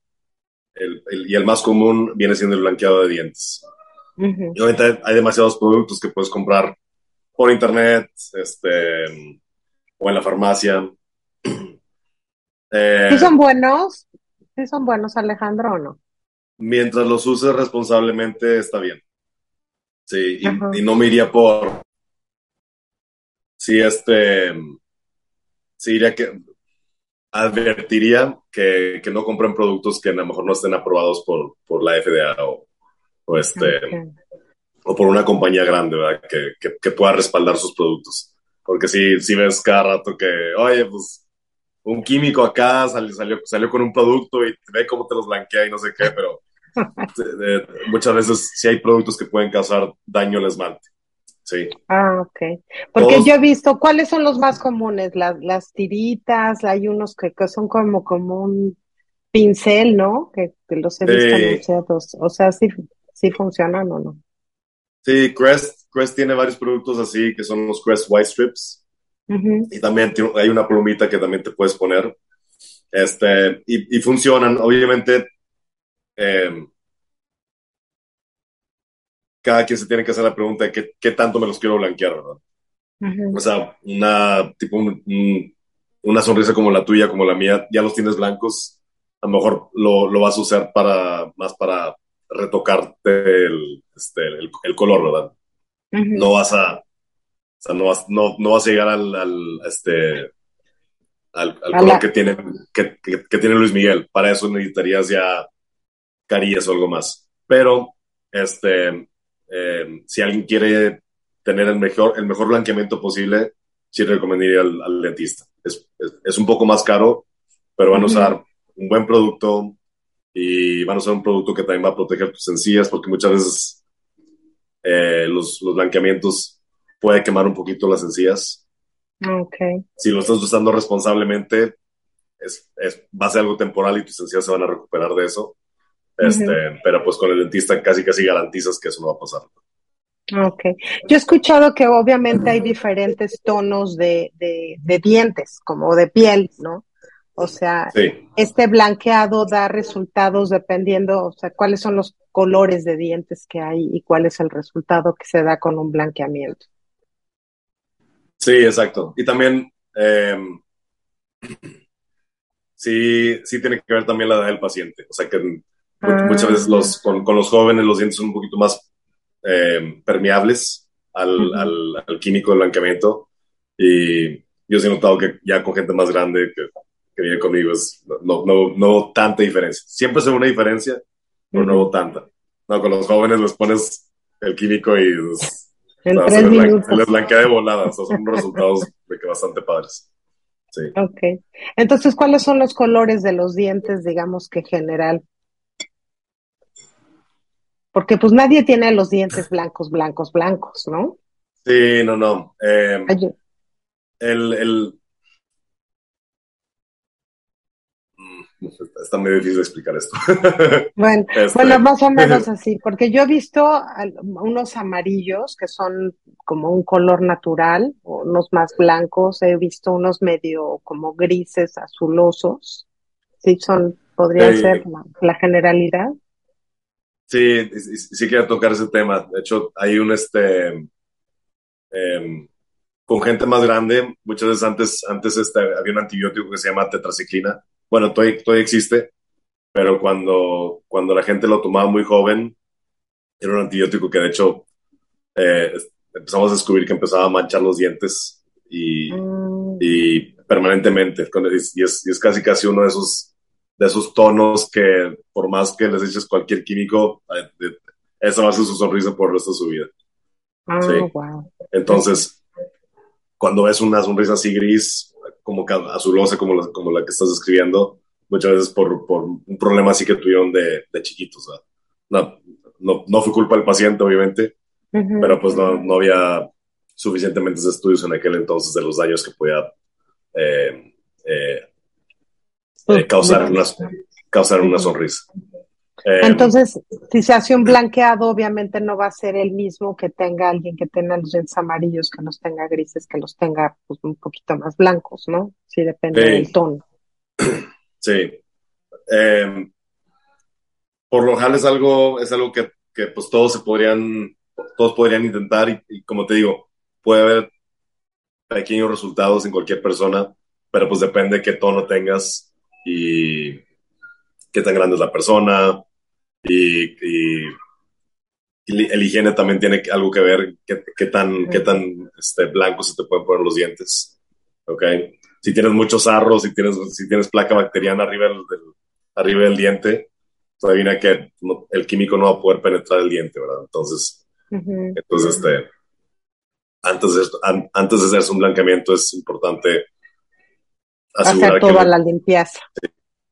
el, y el más común viene siendo el blanqueado de dientes. Y obviamente hay demasiados productos que puedes comprar por internet, este, o en la farmacia. (clears throat) Eh, son buenos? ¿Sí son buenos, Alejandro, o no? Mientras los uses responsablemente, está bien. Sí, y, y, no me iría por. Sí, este. Sí, iría que advertiría que, que, no compren productos que a lo mejor no estén aprobados por, por la FDA o, o este, o por una compañía grande, ¿verdad? Que, que, que, pueda respaldar sus productos. Porque si, si ves cada rato que, oye, pues un químico acá salió, salió, salió con un producto y ve cómo te los blanquea y no sé qué, pero (laughs) muchas veces sí hay productos que pueden causar daño al esmalte. Sí. Ah, ok. Porque yo he visto, ¿cuáles son los más comunes? Las, las tiritas, hay unos que, son como, como un pincel, ¿no? Que, los he visto anunciados. O sea, ¿sí, sí funcionan o no? Sí, Crest, Crest tiene varios productos así, que son los Crest White Strips. Y también hay una plumita que también te puedes poner. Este, y, funcionan, obviamente. Eh, cada quien se tiene que hacer la pregunta de qué, qué tanto me los quiero blanquear, ¿verdad? O sea, una, tipo una sonrisa como la tuya, como la mía, ya los tienes blancos, a lo mejor lo, lo vas a usar para, más para retocarte el, este, el, color, ¿verdad? No vas a, o sea, no vas, no, no vas a llegar al, al este, al, color que, tiene, que, que, tiene Luis Miguel. Para eso necesitarías ya carillas o algo más. Pero, este, eh, si alguien quiere tener el mejor, el mejor blanqueamiento posible, sí recomendaría al, dentista. Es, es, un poco más caro, pero van a usar un buen producto y van a usar un producto que también va a proteger tus encías, porque muchas veces eh, los, los, blanqueamientos puede quemar un poquito las encías. Okay. Si lo estás usando responsablemente, es, es, va a ser algo temporal y tus encías se van a recuperar de eso. Este, Pero pues con el dentista casi casi garantizas que eso no va a pasar. Ok. Yo he escuchado que obviamente hay diferentes tonos de, de, de dientes, como de piel, ¿no? O sea, este blanqueado da resultados dependiendo, o sea, cuáles son los colores de dientes que hay y cuál es el resultado que se da con un blanqueamiento. Sí, exacto. Y también, eh, (clears throat) sí, sí tiene que ver también la edad del paciente. O sea, que Muchas veces los, con, con, los jóvenes los dientes son un poquito más eh, permeables al, al, químico de blanqueamiento. Y yo sí he notado que ya con gente más grande que, que viene conmigo es, no, no, no tanta diferencia. Siempre se ve una diferencia, pero no tanta. No, con los jóvenes les pones el químico y pues, (laughs) se, les blanquea de volada. son resultados de que bastante padres. Sí. Ok. Entonces, ¿cuáles son los colores de los dientes, digamos que general? Porque pues nadie tiene los dientes blancos, blancos, blancos, ¿no? Sí, no, no. Eh, el, el... Mm, está medio difícil explicar esto. (laughs) Bueno, este, bueno, más o menos (laughs) así, porque yo he visto unos amarillos que son como un color natural, unos más blancos, he visto unos medio como grises, azulosos, sí, son, podría ser la generalidad. Sí, sí, quiero tocar ese tema. De hecho, hay un, este, em, con gente más grande, muchas veces antes, antes este, había un antibiótico que se llama tetraciclina. Bueno, todavía, todavía existe, pero cuando, cuando la gente lo tomaba muy joven, era un antibiótico que de hecho eh, empezamos a descubrir que empezaba a manchar los dientes y, mm. y permanentemente. Y es, y es casi casi uno de esos de esos tonos que por más que les eches cualquier químico, esa va a ser su sonrisa por el resto de su vida. Ah, sí. Entonces, cuando ves una sonrisa así gris, como azulosa, como la, como la que estás describiendo, muchas veces por, por un problema así que tuvieron de, de chiquitos. No, no, no, fue culpa del paciente, obviamente, pero pues no, no había suficientemente estudios en aquel entonces de los daños que podía eh, eh, eh, causar, una, causar una sonrisa. Eh, Entonces, si se hace un blanqueado, obviamente no va a ser el mismo que tenga alguien que tenga los dientes amarillos, que los tenga grises, que los tenga pues, un poquito más blancos, ¿no? Sí, depende del tono. Sí. Em, por lo general es algo, es algo que, que, pues todos se podrían, todos podrían intentar y, y, como te digo, puede haber pequeños resultados en cualquier persona, pero pues depende de qué tono tengas y qué tan grande es la persona y, el higiene también tiene algo que ver, qué, tan, qué tan este, blancos se te pueden poner los dientes. ¿Ok? Si tienes muchos arros, si tienes, si tienes placa bacteriana arriba del, arriba del diente, todavía que el químico no va a poder penetrar el diente, ¿verdad? Entonces, entonces este, antes, de, antes de hacerse un blanqueamiento es importante hacer toda la limpieza.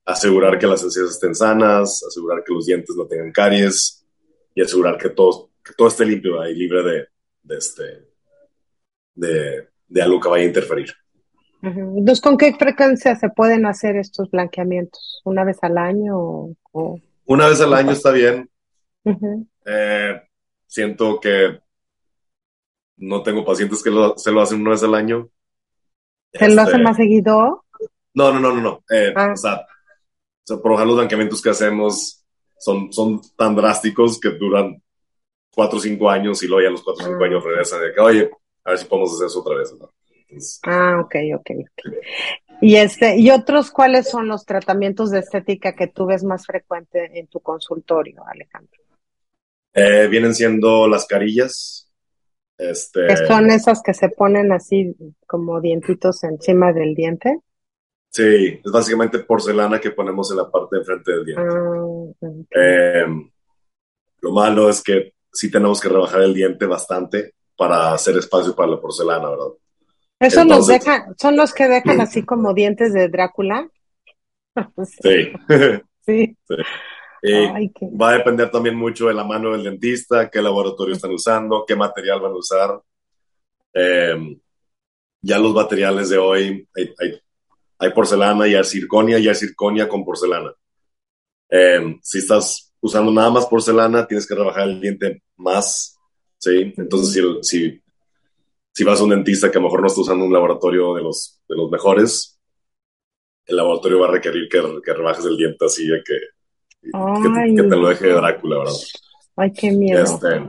Asegurar que las encías estén sanas, asegurar que los dientes no tengan caries y asegurar que todo, que todo esté limpio y libre de, de este, de, de, algo que vaya a interferir. Entonces, ¿con qué frecuencia se pueden hacer estos blanqueamientos? ¿Una vez al año? O, Una vez al año está bien. Eh, siento que no tengo pacientes que se lo hacen una vez al año. ¿Se lo hacen este, más seguido? No, no, no, no, no. Eh, ah. o, sea, por ejemplo, los blanqueamientos que hacemos son, son tan drásticos que duran cuatro o cinco años y luego ya los cuatro o cinco ah. años regresan de que, oye, a ver si podemos hacer eso otra vez. ah, ok, ok, ok. Y, este, ¿Y otros cuáles son los tratamientos de estética que tú ves más frecuente en tu consultorio, Alejandro? Eh, vienen siendo las carillas. Este... son esas que se ponen así como dientitos encima del diente. Sí, es básicamente porcelana que ponemos en la parte de frente del diente. Ah, eh, lo malo es que sí tenemos que rebajar el diente bastante para hacer espacio para la porcelana, ¿verdad? ¿Eso nos deja, son los que dejan así como dientes de Drácula? (laughs) sí. sí. (laughs) Va a depender también mucho de la mano del dentista, qué laboratorio están usando, qué material van a usar. Eh, ya los materiales de hoy, hay, porcelana y hay circonia y hay circonia con porcelana. Eh, si estás usando nada más porcelana, tienes que rebajar el diente más, ¿sí? Entonces, si, si, si vas a un dentista que a lo mejor no está usando un laboratorio de los, de los mejores, el laboratorio va a requerir que, que rebajes el diente así de que que, te lo deje de Drácula, ¿verdad? Ay, qué miedo. Este,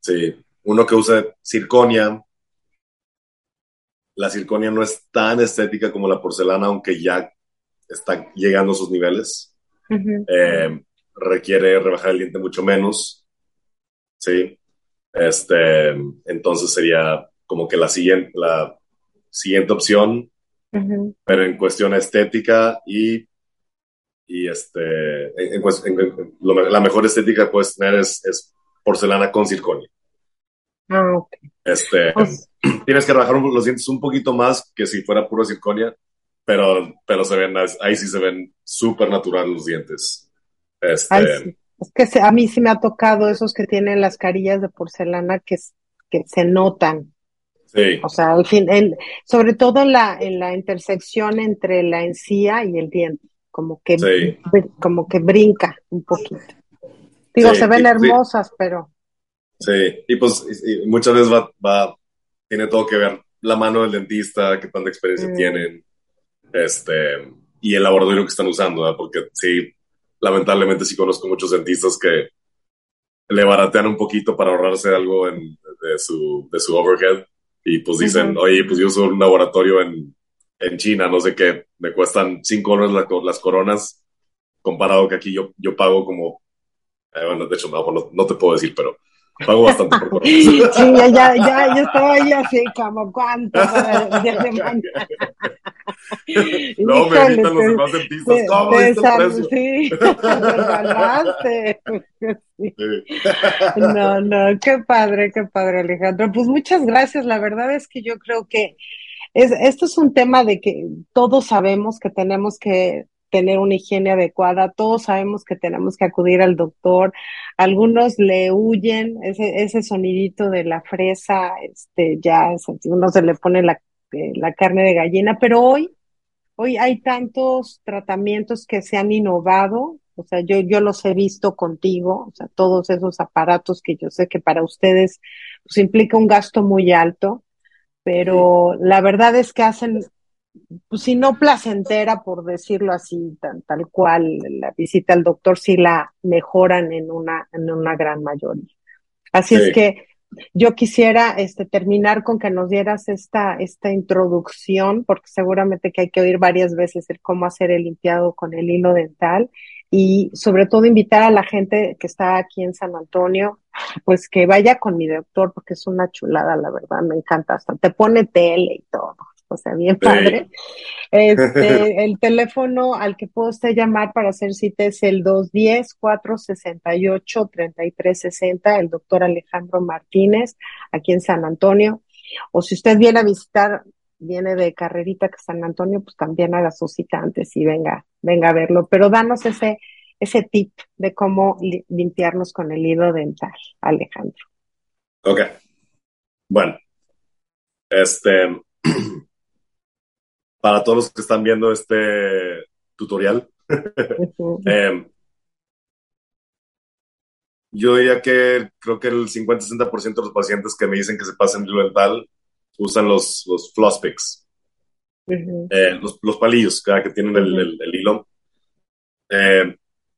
sí, uno que usa circonia, la circonia no es tan estética como la porcelana, aunque ya está llegando a sus niveles. Eh, requiere rebajar el diente mucho menos. Sí. Este, entonces sería como que la siguiente, la siguiente opción, pero en cuestión estética y y este, la mejor estética que puedes tener es, porcelana con circonio. Ah, ok. Este, pues tienes que rebajar los dientes un poquito más que si fuera puro circonia, pero, pero se ven, ahí sí se ven súper natural los dientes. Este, Es que a mí sí me ha tocado esos que tienen las carillas de porcelana que, que se notan. Sí. O sea, al fin, sobre todo en la, en la intersección entre la encía y el diente como que, como que brinca un poquito. Digo, se ven hermosas, pero... Sí, y pues muchas veces va, va, tiene todo que ver la mano del dentista, qué tanta experiencia mm. tienen, este, y el laboratorio que están usando, porque sí, lamentablemente sí conozco muchos dentistas que le baratean un poquito para ahorrarse algo en, de, su, de su overhead, y pues dicen, oye, pues yo uso un laboratorio en en China, no sé qué, me cuestan 5 dólares las coronas, comparado que aquí yo, yo pago como, eh, bueno, de hecho, no, no, te puedo decir, pero pago bastante por. (laughs) Sí, ya, ya, ya, yo estaba ahí así, como, ¿cuánto? no, me gritan los demás dentistas, ¿cómo es precio? (laughs) Sí, sí. No, no, qué padre, qué padre, Alejandro. Pues muchas gracias, la verdad es que yo creo que esto es un tema de que todos sabemos que tenemos que tener una higiene adecuada, todos sabemos que tenemos que acudir al doctor, algunos le huyen, ese, ese sonidito de la fresa, este, ya uno se le pone la, eh, la carne de gallina, pero hoy, hoy hay tantos tratamientos que se han innovado, o sea, yo, yo los he visto contigo, o sea, todos esos aparatos que yo sé que para ustedes pues, implica un gasto muy alto pero la verdad es que hacen, pues si no placentera, por decirlo así, tal cual, la visita al doctor sí la mejoran en una, en una gran mayoría. Así es que yo quisiera este, terminar con que nos dieras esta, esta introducción, porque seguramente que hay que oír varias veces el cómo hacer el limpiado con el hilo dental y sobre todo invitar a la gente que está aquí en San Antonio, pues que vaya con mi doctor porque es una chulada, la verdad, me encanta, hasta te pone tele y todo, o sea, bien padre. Este, (laughs) el teléfono al que puedo usted llamar para hacer cita es el 210-468-3360, el doctor Alejandro Martínez, aquí en San Antonio. O si usted viene a visitar viene de carrerita que San Antonio, pues también haga su cita antes y venga, venga a verlo. Pero danos ese, ese tip de cómo limpiarnos con el hilo dental, Alejandro. Ok. Bueno, este, (clears throat) para todos los que están viendo este tutorial, (laughs) em, yo diría que creo que el 50-60% de los pacientes que me dicen que se pasan hilo dental usan los, los floss picks, eh, los, los, palillos que tienen el, el, hilo. Eh,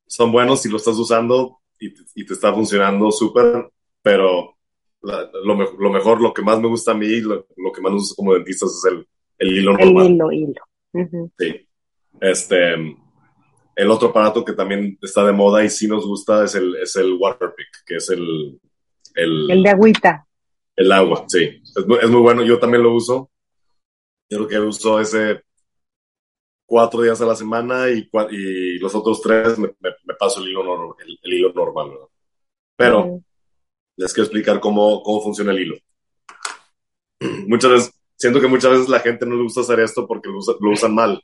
son buenos si lo estás usando y, y te está funcionando súper, pero lo, lo, mejor, lo que más me gusta a mí, lo, lo que más uso como dentista es el, el hilo normal. El hilo, hilo. Sí. Este, el otro aparato que también está de moda y sí nos gusta es el, es el Waterpick, que es el, el... El de agüita. El agua, sí. Es muy, es muy bueno, yo también lo uso. Yo creo que uso ese cuatro días a la semana y, y los otros tres me, me, paso el hilo, el, el hilo normal. ¿verdad? Pero les quiero explicar cómo, cómo funciona el hilo. (clears throat) Muchas veces, siento que muchas veces la gente no le gusta hacer esto porque lo, lo usan mal.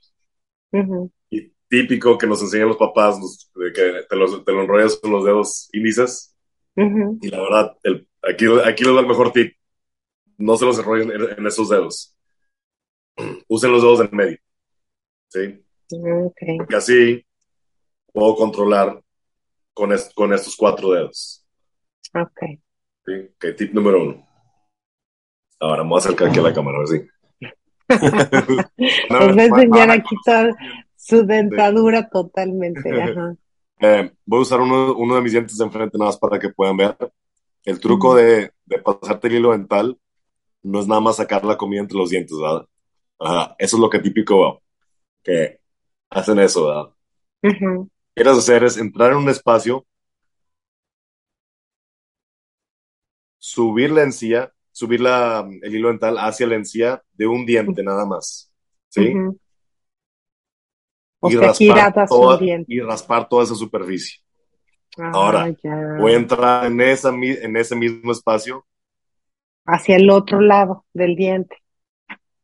Y típico que nos enseñan los papás, de que te, los, te lo enrollas con los dedos índices. Y la verdad, el, aquí, aquí les da el mejor tip. No se los enrollen en, esos dedos. (clears throat) Usen los dedos del medio. ¿Sí? Porque así puedo controlar con, con estos cuatro dedos. Ok. Sí, ok, tip número uno. Ahora me voy a acercar aquí a la cámara, a ver si. (laughs) no, voy a enseñar aquí toda su dentadura totalmente. (laughs) Eh, voy a usar uno, uno, de mis dientes de enfrente nada más para que puedan ver. El truco de, de, pasarte el hilo dental no es nada más sacar la comida entre los dientes, ¿verdad? Ajá, eso es lo que típico que hacen eso, ¿verdad? Uh Quieres hacer es entrar en un espacio subir la encía, subir la, el hilo dental hacia la encía de un diente nada más. ¿Sí? y, raspar toda, y raspar toda esa superficie. Ah, Ahora, voy a entrar en, esa, en ese mismo espacio. Hacia el otro lado del diente.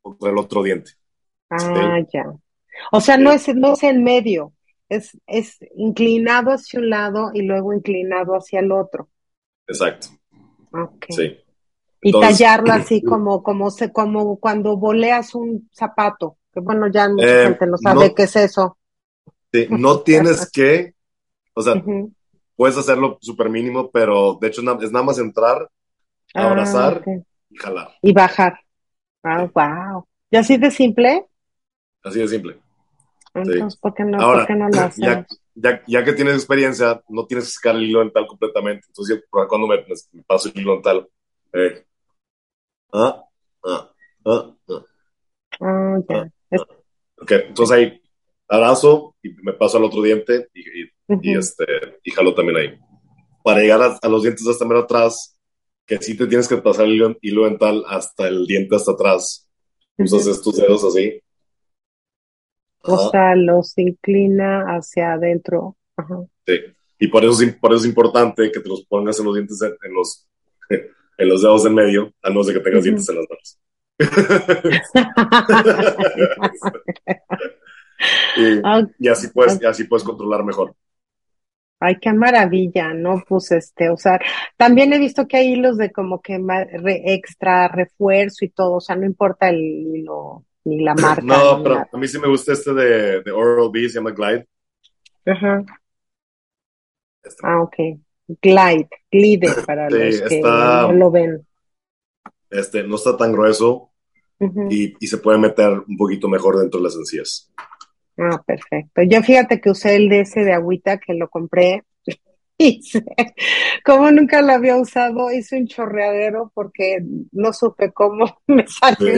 Contra el otro diente. Ah, ya. O sea, no, es, no es en medio, es, es inclinado hacia un lado y luego inclinado hacia el otro. Exacto. Sí. Y tallarlo así (clears throat) como, como, se, como cuando boleas un zapato, que bueno, ya mucha eh, gente no sabe qué es eso. Sí, (laughs) no tienes que, o sea, puedes hacerlo súper mínimo, pero de hecho es nada más entrar, ah, abrazar y jalar. Y bajar. Ah, wow. ¿Y así de simple? Así de simple. Entonces, ¿por qué no, Ahora, ¿por qué no lo haces? ya, ya que tienes experiencia, no tienes que sacar el hilo dental completamente. Entonces, cuando me, me, paso el hilo dental, eh, ah, ah, ah, ah, ah, ya. ah, Ok, entonces ahí abrazo y me paso al otro diente y, y, este, y jalo también ahí. Para llegar a, los dientes hasta menos atrás, que sí te tienes que pasar el hilo, dental hasta el diente hasta atrás. Usas tus dedos así o sea, los inclina hacia adentro. Sí, y por eso, es, por eso es importante que te los pongas en los dientes, en los, en los dedos del medio, a no ser que tengas dientes en las manos. (laughs) (laughs) y, así puedes, así puedes controlar mejor. Ay, qué maravilla, ¿no? Pues este, o sea, también he visto que hay hilos de como que extra refuerzo y todo, o sea, no importa el hilo ni la (clears throat) marca. No, pero a mí sí me gusta este de, de Oral-B, se llama Glide. Ajá. Este. Ah, ok. Glide, glide (laughs) para los que no lo ven. Este, no está tan grueso y, y, se puede meter un poquito mejor dentro de las encías. Ah, perfecto. Yo fíjate que usé el de ese de agüita que lo compré (laughs) hice, como nunca lo había usado, hice un chorreadero porque no supe cómo (laughs) me salió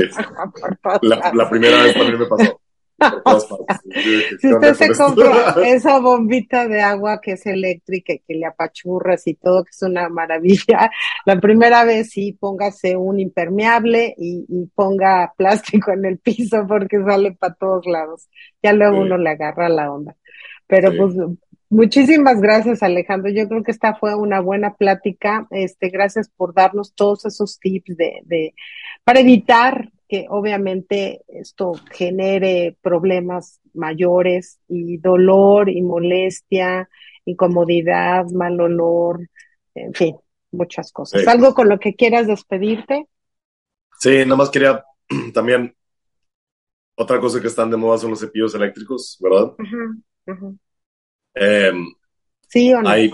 la, la, primera vez también me pasó. (laughs) si usted se compra esa bombita de agua que es eléctrica y que le apachurras y todo, que es una maravilla, la primera vez sí póngase un impermeable y, ponga plástico en el piso porque sale para todos lados. Ya luego uno le agarra la onda. Pero pues Muchísimas gracias, Alejandro. Yo creo que esta fue una buena plática. Este, gracias por darnos todos esos tips de, de, para evitar que obviamente esto genere problemas mayores y dolor y molestia, incomodidad, mal olor, en fin, muchas cosas. ¿Algo con lo que quieras despedirte? Sí, nada más quería (clears throat) también otra cosa que están de moda son los cepillos eléctricos, ¿verdad? Em, ¿Sí o no? Hay,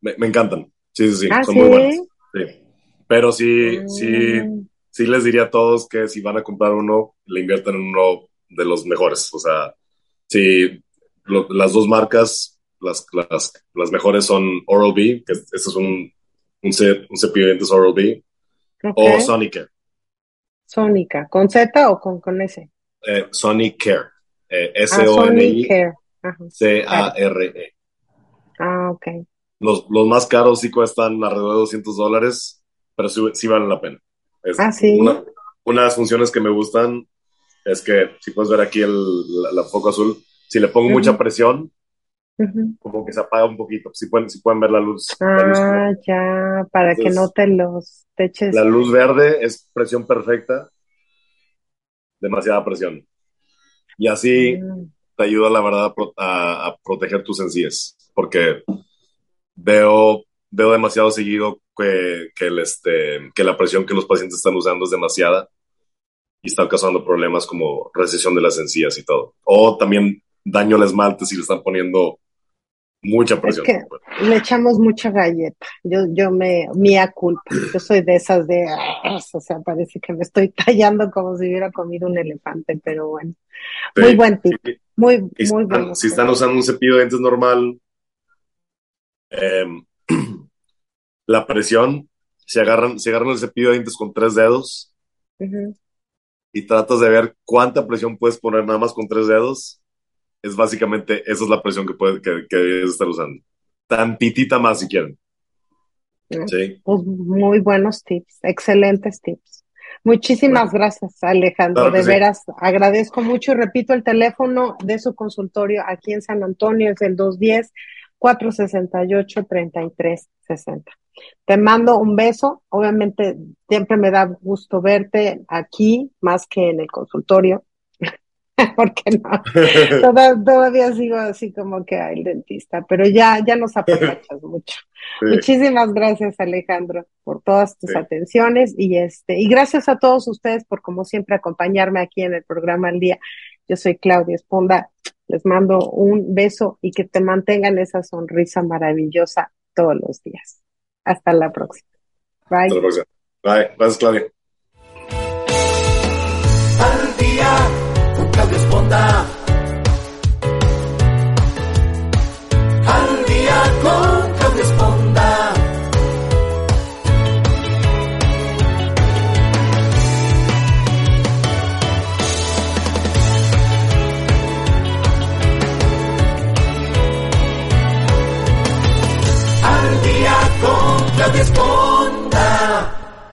Me, encantan. Sí, sí, sí. ¿Ah, son muy buenos. Sí. Pero sí, sí, mm. sí les diría a todos que si van a comprar uno, le inviertan en uno de los mejores. O sea, si las dos marcas, las, las, las, mejores son Oral-B, que este es un, un, cepillo de dientes Oral-B, o Sonicare. Sonica, ¿con Z o con, con S? Eh, Sonicare. Eh, S-O-N-I-C-A-R-E. Ah, ok. Los, los, más caros sí cuestan alrededor de 200 dólares, pero sí, valen la pena. Ah, sí. Una, una, de las funciones que me gustan es que, si puedes ver aquí el, la, foco azul, si le pongo mucha presión, como que se apaga un poquito. Si pueden, si pueden ver la luz. Ah, ya, para que no te los teches. La luz verde es presión perfecta, demasiada presión. Y así mm. te ayuda, la verdad, a, proteger tus encías, porque veo, veo demasiado seguido que, que, el, este, que la presión que los pacientes están usando es demasiada y están causando problemas como recesión de las encías y todo. O también daño al esmalte si le están poniendo mucha presión. Es que le echamos mucha galleta. Yo, yo me, mía culpa. Yo soy de esas de, o sea, parece que me estoy tallando como si hubiera comido un elefante, pero bueno. Muy buen tip. Muy, muy bueno. Si están usando un cepillo de dientes normal, em, (clears throat) la presión, se agarran, se agarran el cepillo de dientes con tres dedos y tratas de ver cuánta presión puedes poner nada más con tres dedos, es básicamente, esa es la presión que, puede, que, debes estar usando. Tantitita más si quieren. Sí. Pues muy buenos tips, excelentes tips. Muchísimas gracias, Alejandro. de veras, agradezco mucho y repito el teléfono de su consultorio aquí en San Antonio, es el 210-468-3360. Te mando un beso. Obviamente, siempre me da gusto verte aquí más que en el consultorio. (laughs) porque no, (laughs) todavía sigo así como que el dentista, pero ya, ya nos aprovechas (laughs) mucho. Muchísimas gracias Alejandro por todas tus atenciones y este, y gracias a todos ustedes por como siempre acompañarme aquí en el programa al día. Yo soy Claudia Esponda, les mando un beso y que te mantengan esa sonrisa maravillosa todos los días. Hasta la próxima. Bye. Hasta la próxima. Bye. Gracias, Claudia. Al día con Claudia Esponda.